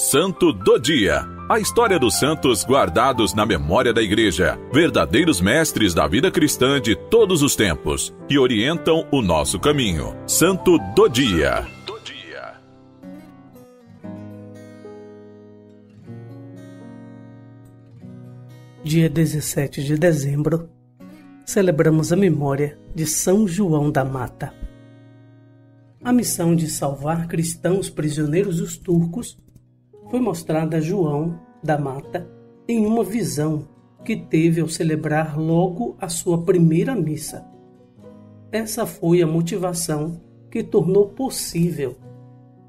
Santo do Dia. A história dos santos guardados na memória da Igreja, verdadeiros mestres da vida cristã de todos os tempos, que orientam o nosso caminho. Santo do Dia. Dia 17 de dezembro, celebramos a memória de São João da Mata. A missão de salvar cristãos prisioneiros dos turcos foi mostrada a João da Mata em uma visão que teve ao celebrar logo a sua primeira missa. Essa foi a motivação que tornou possível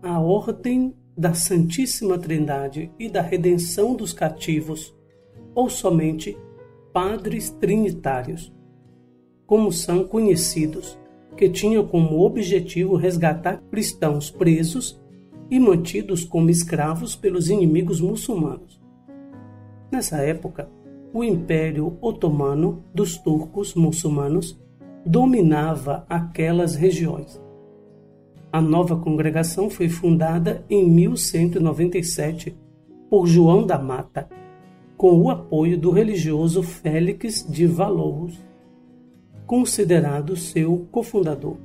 a ordem da Santíssima Trindade e da redenção dos cativos, ou somente padres trinitários, como são conhecidos, que tinham como objetivo resgatar cristãos presos e mantidos como escravos pelos inimigos muçulmanos. Nessa época, o Império Otomano dos turcos muçulmanos dominava aquelas regiões. A nova congregação foi fundada em 1197 por João da Mata, com o apoio do religioso Félix de Valouros, considerado seu cofundador.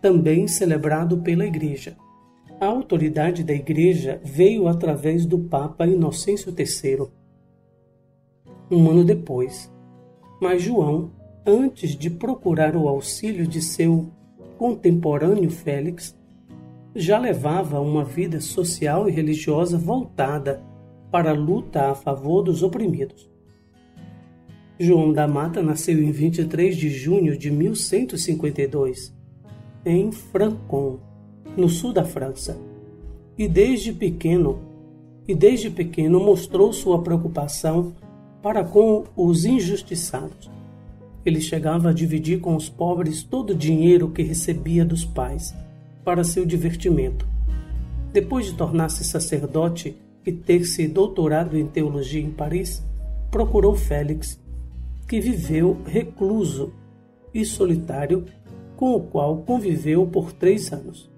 Também celebrado pela Igreja. A autoridade da Igreja veio através do Papa Inocêncio III, um ano depois. Mas João, antes de procurar o auxílio de seu contemporâneo Félix, já levava uma vida social e religiosa voltada para a luta a favor dos oprimidos. João da Mata nasceu em 23 de junho de 1152, em Francon, no sul da França. E desde pequeno, e desde pequeno mostrou sua preocupação para com os injustiçados. Ele chegava a dividir com os pobres todo o dinheiro que recebia dos pais para seu divertimento. Depois de tornar-se sacerdote e ter se doutorado em teologia em Paris, procurou Félix, que viveu recluso e solitário, com o qual conviveu por três anos.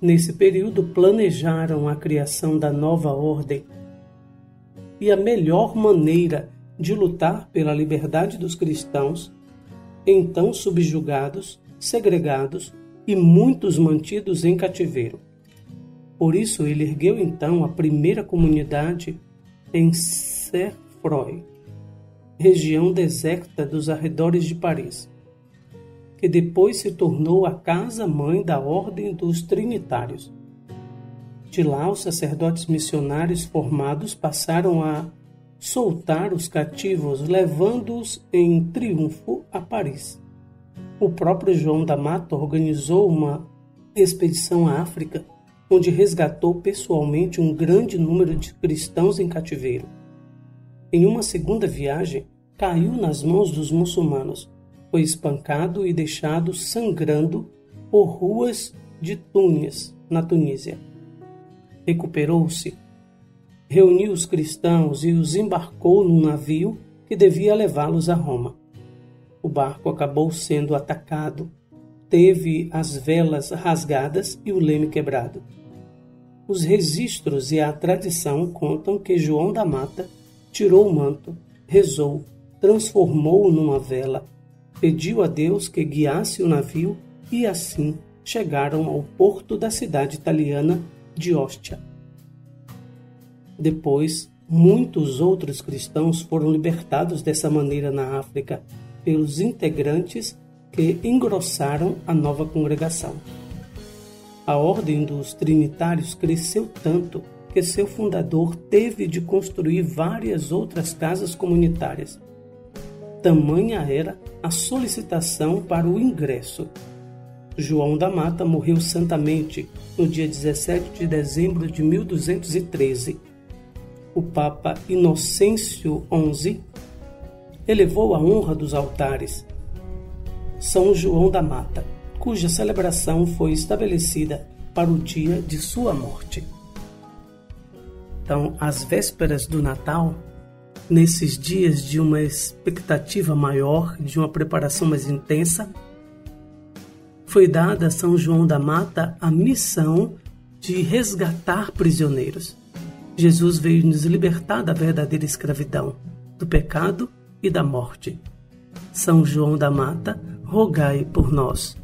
Nesse período, planejaram a criação da nova ordem. E a melhor maneira de lutar pela liberdade dos cristãos, então subjugados, segregados e muitos mantidos em cativeiro. Por isso, ele ergueu então a primeira comunidade em Cerfroy, região deserta dos arredores de Paris que depois se tornou a casa-mãe da Ordem dos Trinitários. De lá, os sacerdotes missionários formados passaram a soltar os cativos, levando-os em triunfo a Paris. O próprio João da Mata organizou uma expedição à África, onde resgatou pessoalmente um grande número de cristãos em cativeiro. Em uma segunda viagem, caiu nas mãos dos muçulmanos foi espancado e deixado sangrando por ruas de Túnez, na Tunísia. Recuperou-se, reuniu os cristãos e os embarcou num navio que devia levá-los a Roma. O barco acabou sendo atacado, teve as velas rasgadas e o leme quebrado. Os registros e a tradição contam que João da Mata tirou o manto, rezou, transformou-o numa vela pediu a Deus que guiasse o navio e assim chegaram ao porto da cidade italiana de Ostia. Depois, muitos outros cristãos foram libertados dessa maneira na África pelos integrantes que engrossaram a nova congregação. A ordem dos trinitários cresceu tanto que seu fundador teve de construir várias outras casas comunitárias Tamanha era a solicitação para o ingresso. João da Mata morreu santamente no dia 17 de dezembro de 1213. O Papa Inocêncio XI elevou a honra dos altares. São João da Mata, cuja celebração foi estabelecida para o dia de sua morte. Então, às vésperas do Natal, nesses dias de uma expectativa maior, de uma preparação mais intensa, foi dada a São João da Mata a missão de resgatar prisioneiros. Jesus veio nos libertar da verdadeira escravidão, do pecado e da morte. São João da Mata, rogai por nós.